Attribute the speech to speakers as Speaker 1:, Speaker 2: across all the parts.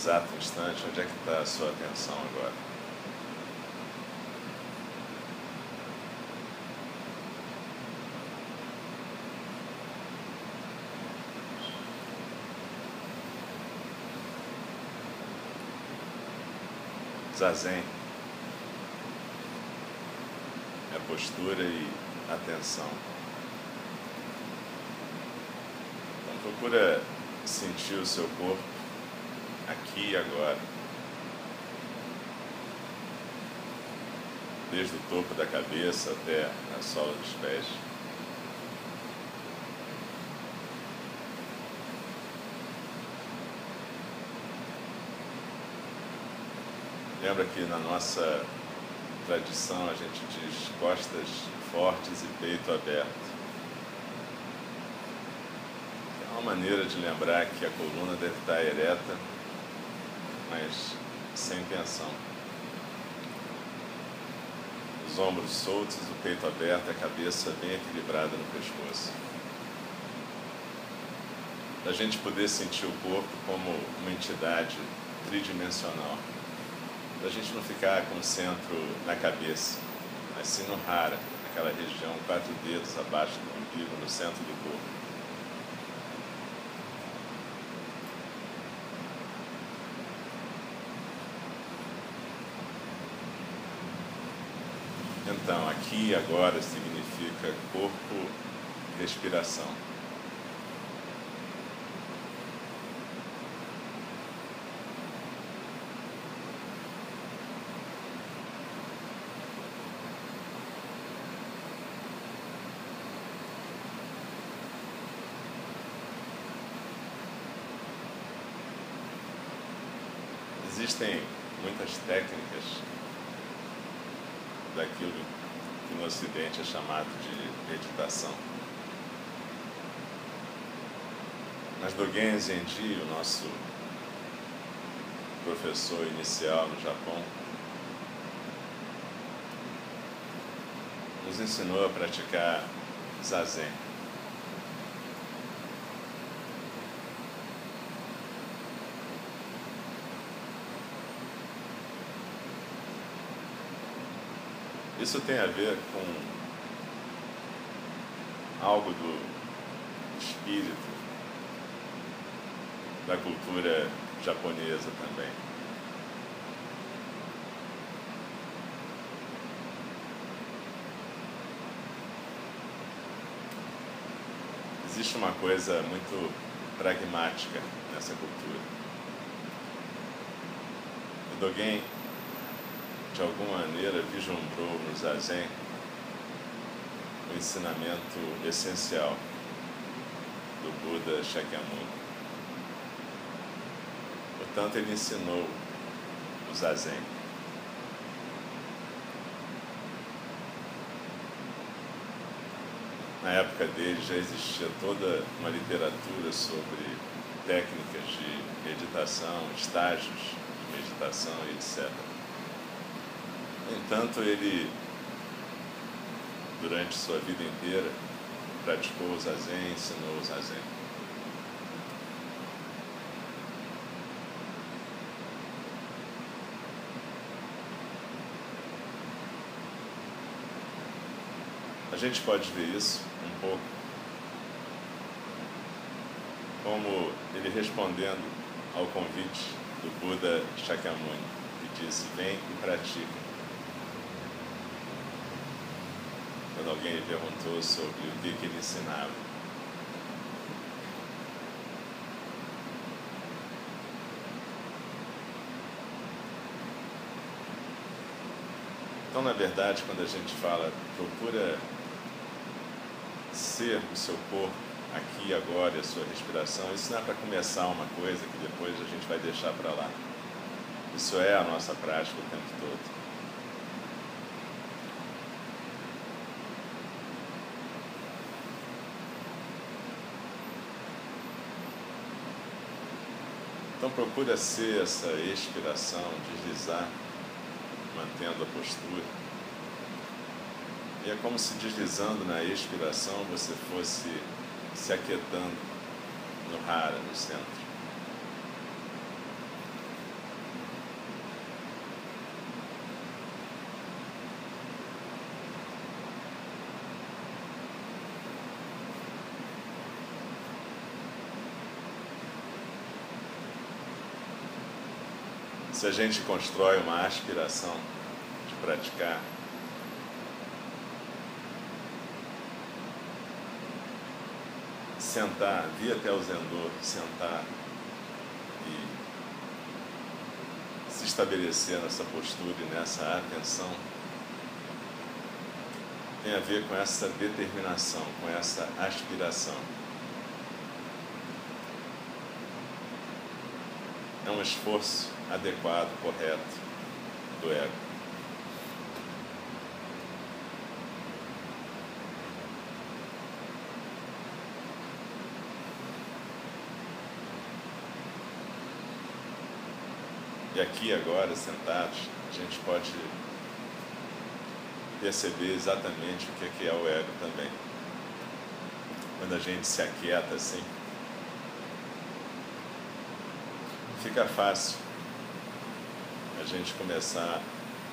Speaker 1: exato instante, onde é que está a sua atenção agora? Zazen é postura e atenção. Então procura sentir o seu corpo aqui e agora. Desde o topo da cabeça até a sola dos pés. Lembra que na nossa tradição a gente diz costas fortes e peito aberto. É uma maneira de lembrar que a coluna deve estar ereta, mas sem tensão. Os ombros soltos, o peito aberto, a cabeça bem equilibrada no pescoço. A gente poder sentir o corpo como uma entidade tridimensional a gente não ficar com o centro na cabeça, mas sim no rara, naquela região, quatro dedos abaixo do umbigo, no centro do corpo. Então, aqui e agora significa corpo, respiração. existem muitas técnicas daquilo que no Ocidente é chamado de meditação. Mas Dogen Zenji, o nosso professor inicial no Japão, nos ensinou a praticar zazen. Isso tem a ver com algo do espírito da cultura japonesa também. Existe uma coisa muito pragmática nessa cultura. O Dogen de alguma maneira vislumbrou no Zazen o ensinamento essencial do Buda Shakyamuni. Portanto, ele ensinou o Zazen. Na época dele já existia toda uma literatura sobre técnicas de meditação, estágios de meditação, etc. Entanto, ele, durante sua vida inteira, praticou o zazen, ensinou o zazen. A gente pode ver isso um pouco como ele respondendo ao convite do Buda Shakyamuni, que disse: Vem e pratica. Alguém lhe perguntou sobre o que, que ele ensinava. Então, na verdade, quando a gente fala, procura ser o seu corpo aqui agora e a sua respiração, isso não é para começar uma coisa que depois a gente vai deixar para lá. Isso é a nossa prática o tempo todo. Então procura ser essa expiração, deslizar, mantendo a postura. E é como se deslizando na expiração você fosse se aquietando no rara, no centro. Se a gente constrói uma aspiração de praticar, sentar, vir até o Zendô, sentar e se estabelecer nessa postura e nessa atenção, tem a ver com essa determinação, com essa aspiração. É um esforço adequado, correto do ego. E aqui agora, sentados, a gente pode perceber exatamente o que é o ego também. Quando a gente se aquieta assim, fica fácil gente começar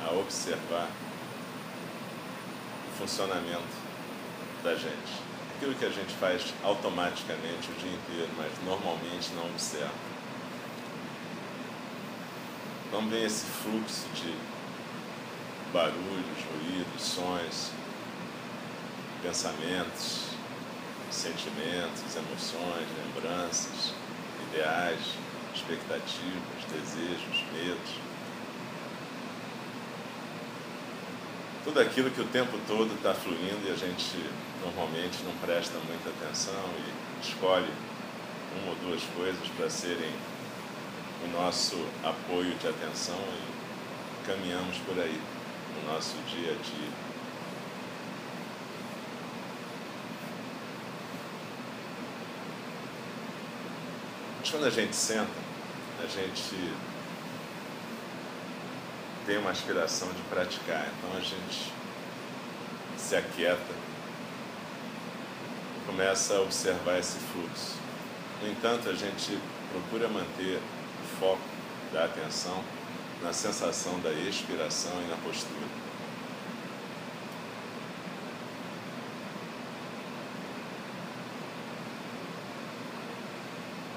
Speaker 1: a observar o funcionamento da gente. Aquilo que a gente faz automaticamente o dia inteiro, mas normalmente não observa. Então vem esse fluxo de barulhos, ruídos, sons, pensamentos, sentimentos, emoções, lembranças, ideais, expectativas, desejos, medos. Tudo aquilo que o tempo todo está fluindo e a gente normalmente não presta muita atenção e escolhe uma ou duas coisas para serem o nosso apoio de atenção e caminhamos por aí no nosso dia a dia. Mas quando a gente senta, a gente tem uma aspiração de praticar, então a gente se aquieta e começa a observar esse fluxo. No entanto, a gente procura manter o foco da atenção na sensação da expiração e na postura.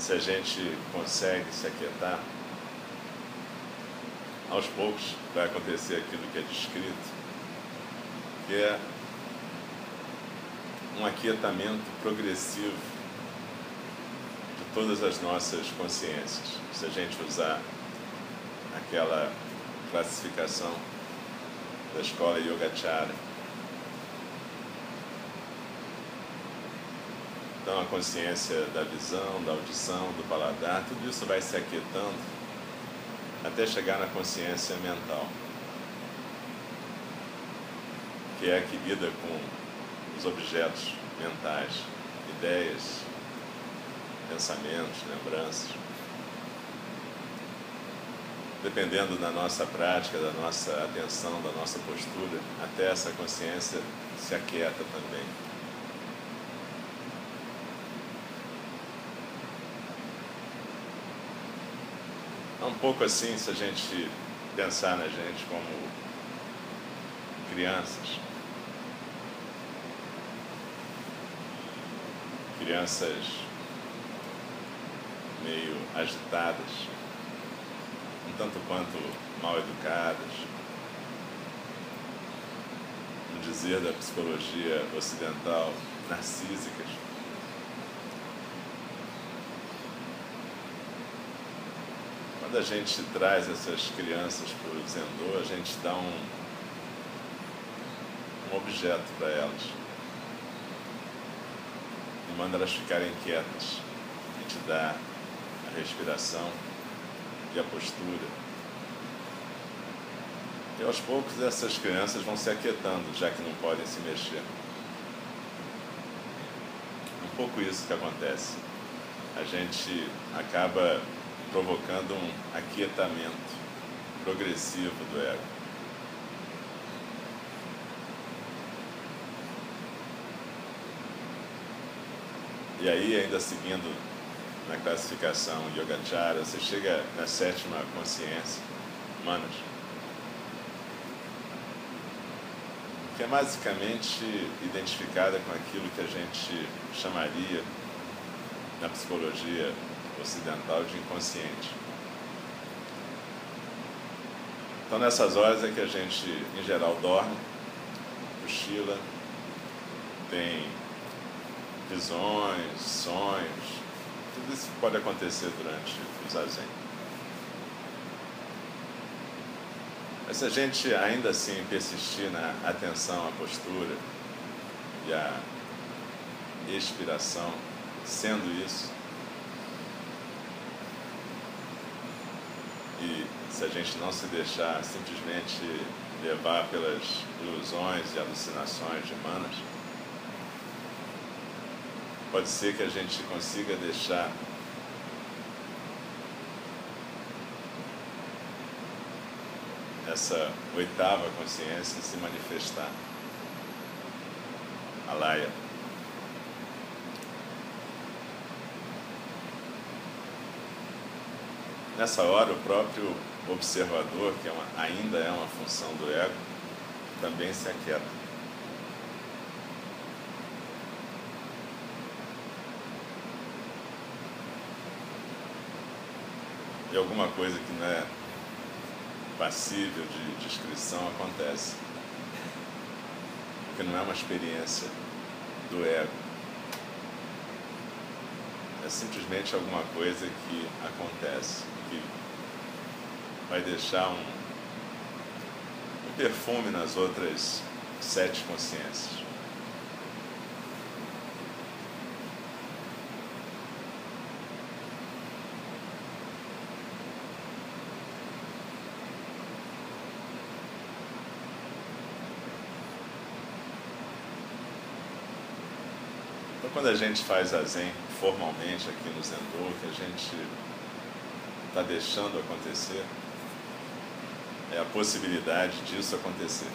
Speaker 1: Se a gente consegue se aquietar, aos poucos vai acontecer aquilo que é descrito, que é um aquietamento progressivo de todas as nossas consciências. Se a gente usar aquela classificação da escola Yogacara. Então a consciência da visão, da audição, do paladar, tudo isso vai se aquietando até chegar na consciência mental, que é a que lida com os objetos mentais, ideias, pensamentos, lembranças dependendo da nossa prática, da nossa atenção, da nossa postura, até essa consciência se aquieta também. É um pouco assim se a gente pensar na gente como crianças. Crianças meio agitadas um tanto quanto mal educadas. No dizer da psicologia ocidental, narcísicas. Quando a gente traz essas crianças para o Zendô, a gente dá um, um objeto para elas e manda elas ficarem quietas. A gente dá a respiração e a postura. E aos poucos essas crianças vão se aquietando, já que não podem se mexer. Um pouco isso que acontece. A gente acaba provocando um aquietamento progressivo do ego. E aí, ainda seguindo na classificação Yogacara, você chega na sétima consciência, Manas, que é basicamente identificada com aquilo que a gente chamaria na psicologia ocidental de inconsciente. Então nessas horas é que a gente, em geral, dorme, cochila, tem visões, sonhos, tudo isso pode acontecer durante o zazen. Mas se a gente ainda assim persistir na atenção à postura e à expiração, sendo isso, e se a gente não se deixar simplesmente levar pelas ilusões e alucinações de manas, pode ser que a gente consiga deixar essa oitava consciência se manifestar. A Nessa hora, o próprio observador, que é uma, ainda é uma função do ego, também se aquieta. E alguma coisa que não é passível de descrição acontece. Porque não é uma experiência do ego. É simplesmente alguma coisa que acontece, que vai deixar um, um perfume nas outras sete consciências. Então, quando a gente faz a Zen formalmente aqui no Zendô, que a gente está deixando acontecer, é a possibilidade disso acontecer.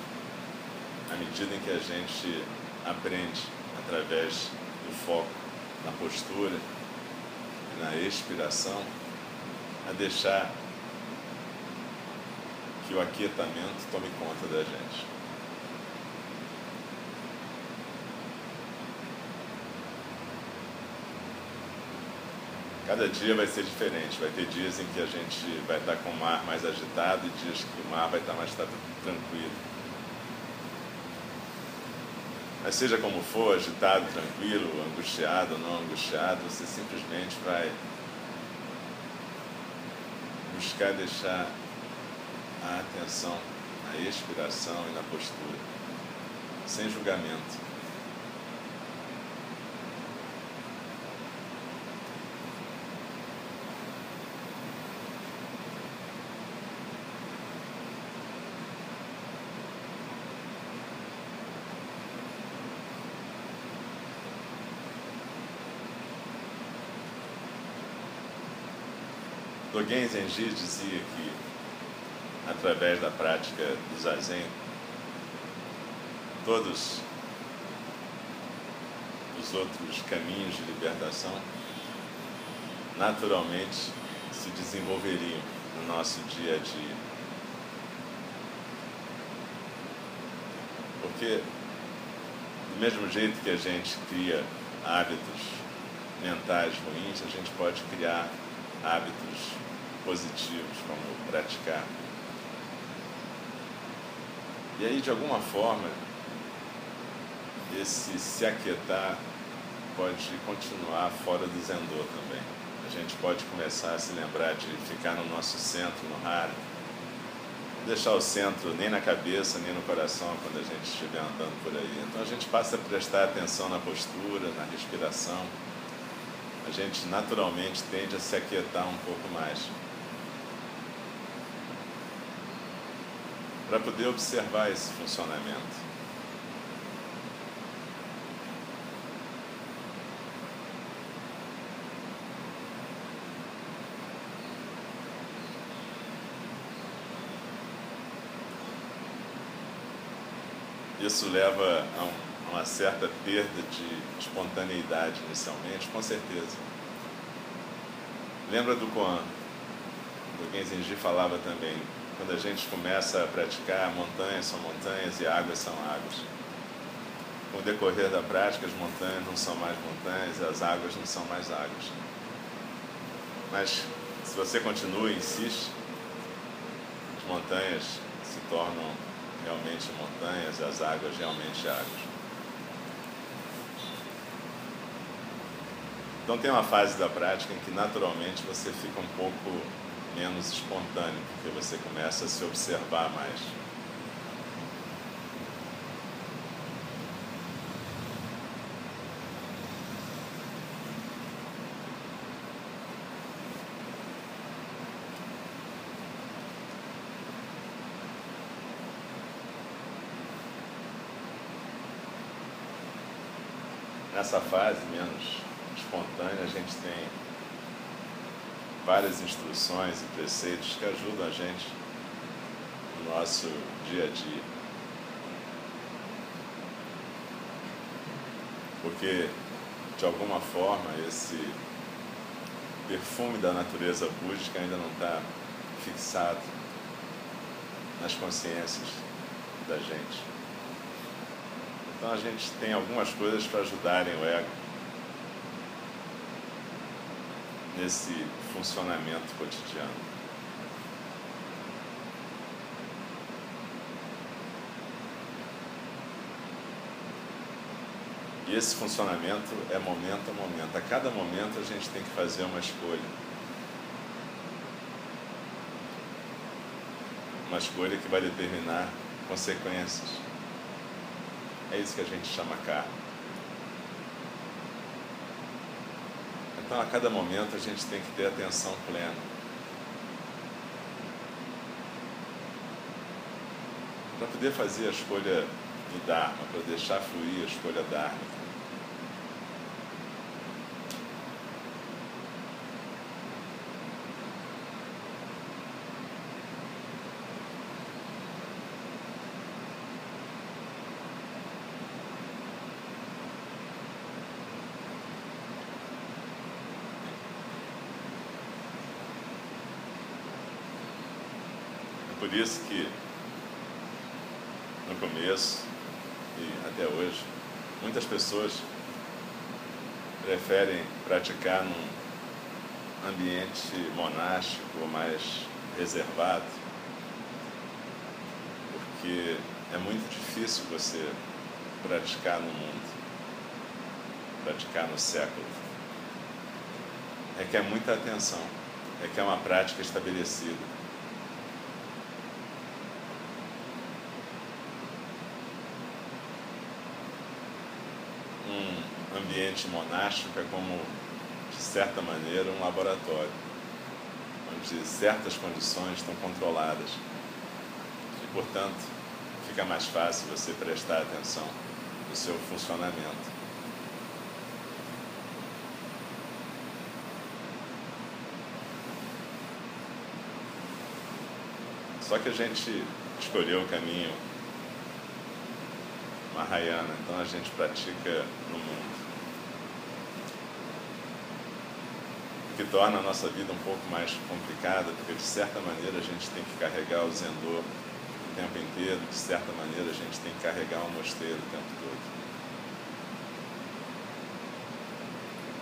Speaker 1: À medida em que a gente aprende, através do foco na postura e na expiração, a deixar que o aquietamento tome conta da gente. Cada dia vai ser diferente. Vai ter dias em que a gente vai estar com o mar mais agitado e dias que o mar vai estar mais tranquilo. Mas seja como for, agitado, tranquilo, angustiado ou não angustiado, você simplesmente vai buscar deixar a atenção na expiração e na postura, sem julgamento. Dogen Zenji dizia que, através da prática do Zazen, todos os outros caminhos de libertação naturalmente se desenvolveriam no nosso dia a dia. Porque, do mesmo jeito que a gente cria hábitos mentais ruins, a gente pode criar hábitos positivos, como praticar. E aí, de alguma forma, esse se aquietar pode continuar fora do Zendô também. A gente pode começar a se lembrar de ficar no nosso centro, no Hara. Não deixar o centro nem na cabeça, nem no coração quando a gente estiver andando por aí. Então a gente passa a prestar atenção na postura, na respiração. A gente naturalmente tende a se aquietar um pouco mais. para poder observar esse funcionamento. Isso leva a, um, uma certa perda de espontaneidade inicialmente, com certeza. Lembra do Koan? Do Genzenji falava também, quando a gente começa a praticar, montanhas são montanhas e águas são águas. Com o decorrer da prática, as montanhas não são mais montanhas, as águas não são mais águas. Mas se você continua e insiste, montanhas se tornam realmente montanhas, as águas realmente águas. Então tem uma fase da prática em que naturalmente você fica um pouco menos espontâneo, porque você começa a se observar mais. Nessa fase menos gente tem várias instruções e preceitos que ajudam a gente no nosso dia a dia. Porque, de alguma forma, esse perfume da natureza búdica ainda não está fixado nas consciências da gente. Então a gente tem algumas coisas para ajudarem o ego nesse funcionamento cotidiano. E esse funcionamento é momento a momento. A cada momento a gente tem que fazer uma escolha. Uma escolha que vai determinar consequências. É isso que a gente chama karma. Então, a cada momento, a gente tem que ter atenção plena. Para poder fazer a escolha do Dharma, para deixar fluir a escolha Dharma. por isso que no começo e até hoje, muitas pessoas preferem praticar num ambiente monástico mais reservado, porque é muito difícil você praticar no mundo, praticar no século. Requer muita atenção, requer uma prática estabelecida. Ambiente monástico é como, de certa maneira, um laboratório, onde certas condições estão controladas. E, portanto, fica mais fácil você prestar atenção no seu funcionamento. Só que a gente escolheu o caminho Mahayana, então a gente pratica no mundo. Que torna a nossa vida um pouco mais complicada, porque de certa maneira a gente tem que carregar o zendô o tempo inteiro, de certa maneira a gente tem que carregar o mosteiro o tempo todo.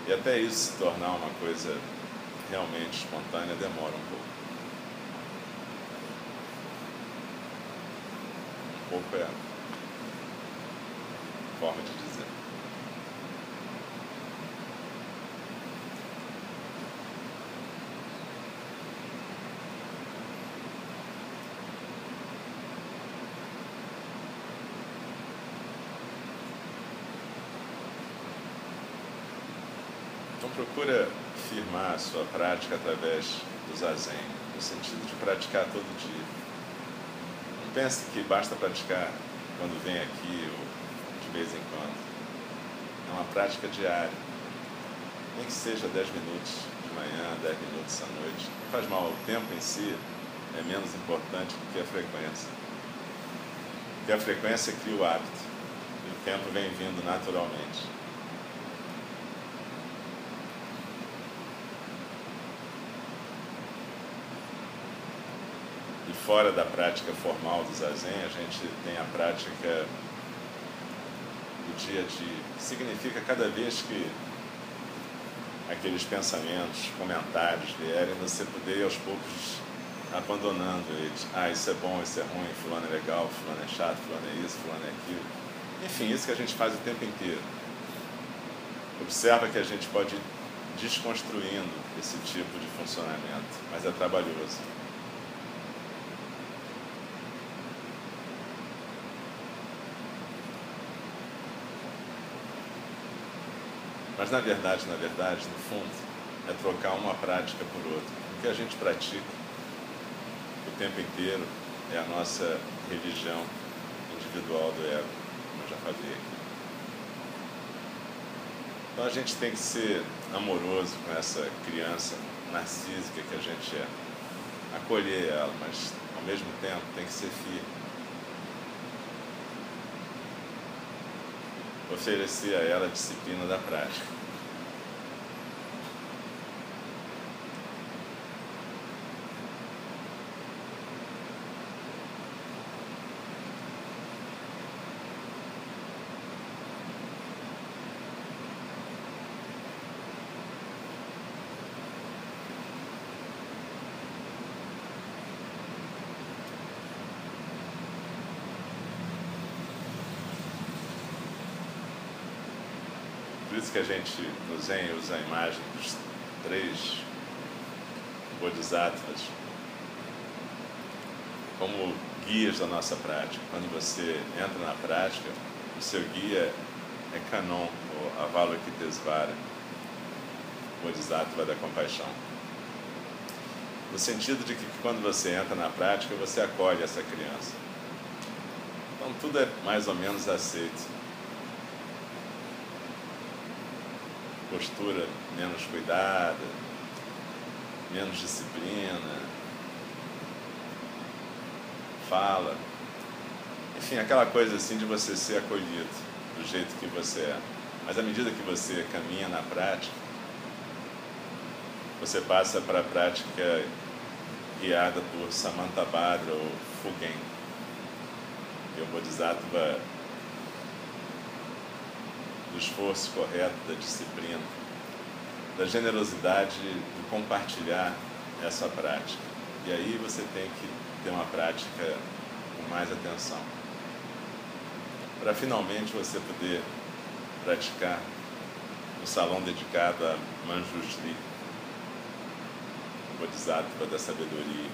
Speaker 1: E até isso se tornar uma coisa realmente espontânea demora um pouco. Um pouco é a forma de dizer. Procura firmar a sua prática através do zazen, no sentido de praticar todo dia. Não pense que basta praticar quando vem aqui ou de vez em quando. É uma prática diária. Nem que seja 10 minutos de manhã, 10 minutos à noite. Não faz mal. O tempo em si é menos importante do que a frequência. Porque a frequência cria o hábito. E o tempo vem vindo naturalmente. Fora da prática formal do zazen, a gente tem a prática do dia a dia, significa cada vez que aqueles pensamentos, comentários vierem, você poder aos poucos abandonando eles. Ah, isso é bom, isso é ruim, fulano é legal, fulano é chato, fulano é isso, fulano é aquilo. Enfim, isso que a gente faz o tempo inteiro. Observa que a gente pode ir desconstruindo esse tipo de funcionamento, mas é trabalhoso. Mas na verdade, na verdade, no fundo, é trocar uma prática por outra. O que a gente pratica o tempo inteiro é a nossa religião individual do ego, como eu já falei aqui. Então a gente tem que ser amoroso com essa criança narcísica que a gente é. Acolher ela, mas ao mesmo tempo tem que ser firme. Oferecer a ela a disciplina da prática. Por isso que a gente no Zen usa a imagem dos três bodhisattvas como guias da nossa prática. Quando você entra na prática, o seu guia é Kanon, ou Avalokitesvara, Bodhisattva da compaixão. No sentido de que quando você entra na prática, você acolhe essa criança. Então tudo é mais ou menos aceito. Postura menos cuidada, menos disciplina, fala. Enfim, aquela coisa assim de você ser acolhido do jeito que você é. Mas à medida que você caminha na prática, você passa para a prática guiada por Samantabhadra ou Fugen, é o Bodhisattva do esforço correto, da disciplina, da generosidade de compartilhar essa prática. E aí você tem que ter uma prática com mais atenção. Para finalmente você poder praticar no salão dedicado a Manjushri, Bodhisattva da sabedoria.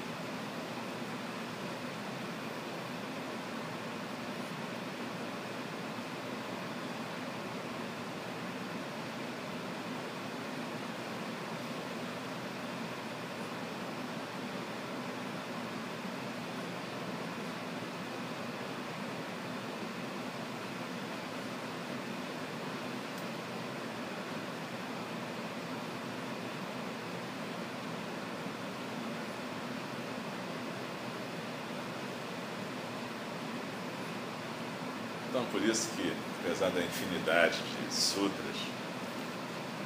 Speaker 1: Então, por isso que, apesar da infinidade de sutras,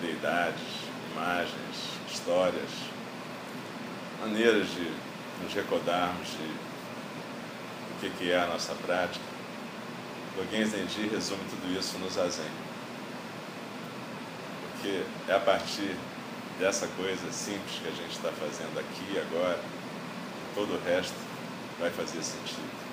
Speaker 1: deidades, imagens, histórias, maneiras de nos recordarmos de o que é a nossa prática, Dogen Zenji resume tudo isso no Zazen. Porque é a partir dessa coisa simples que a gente está fazendo aqui agora, todo o resto vai fazer sentido.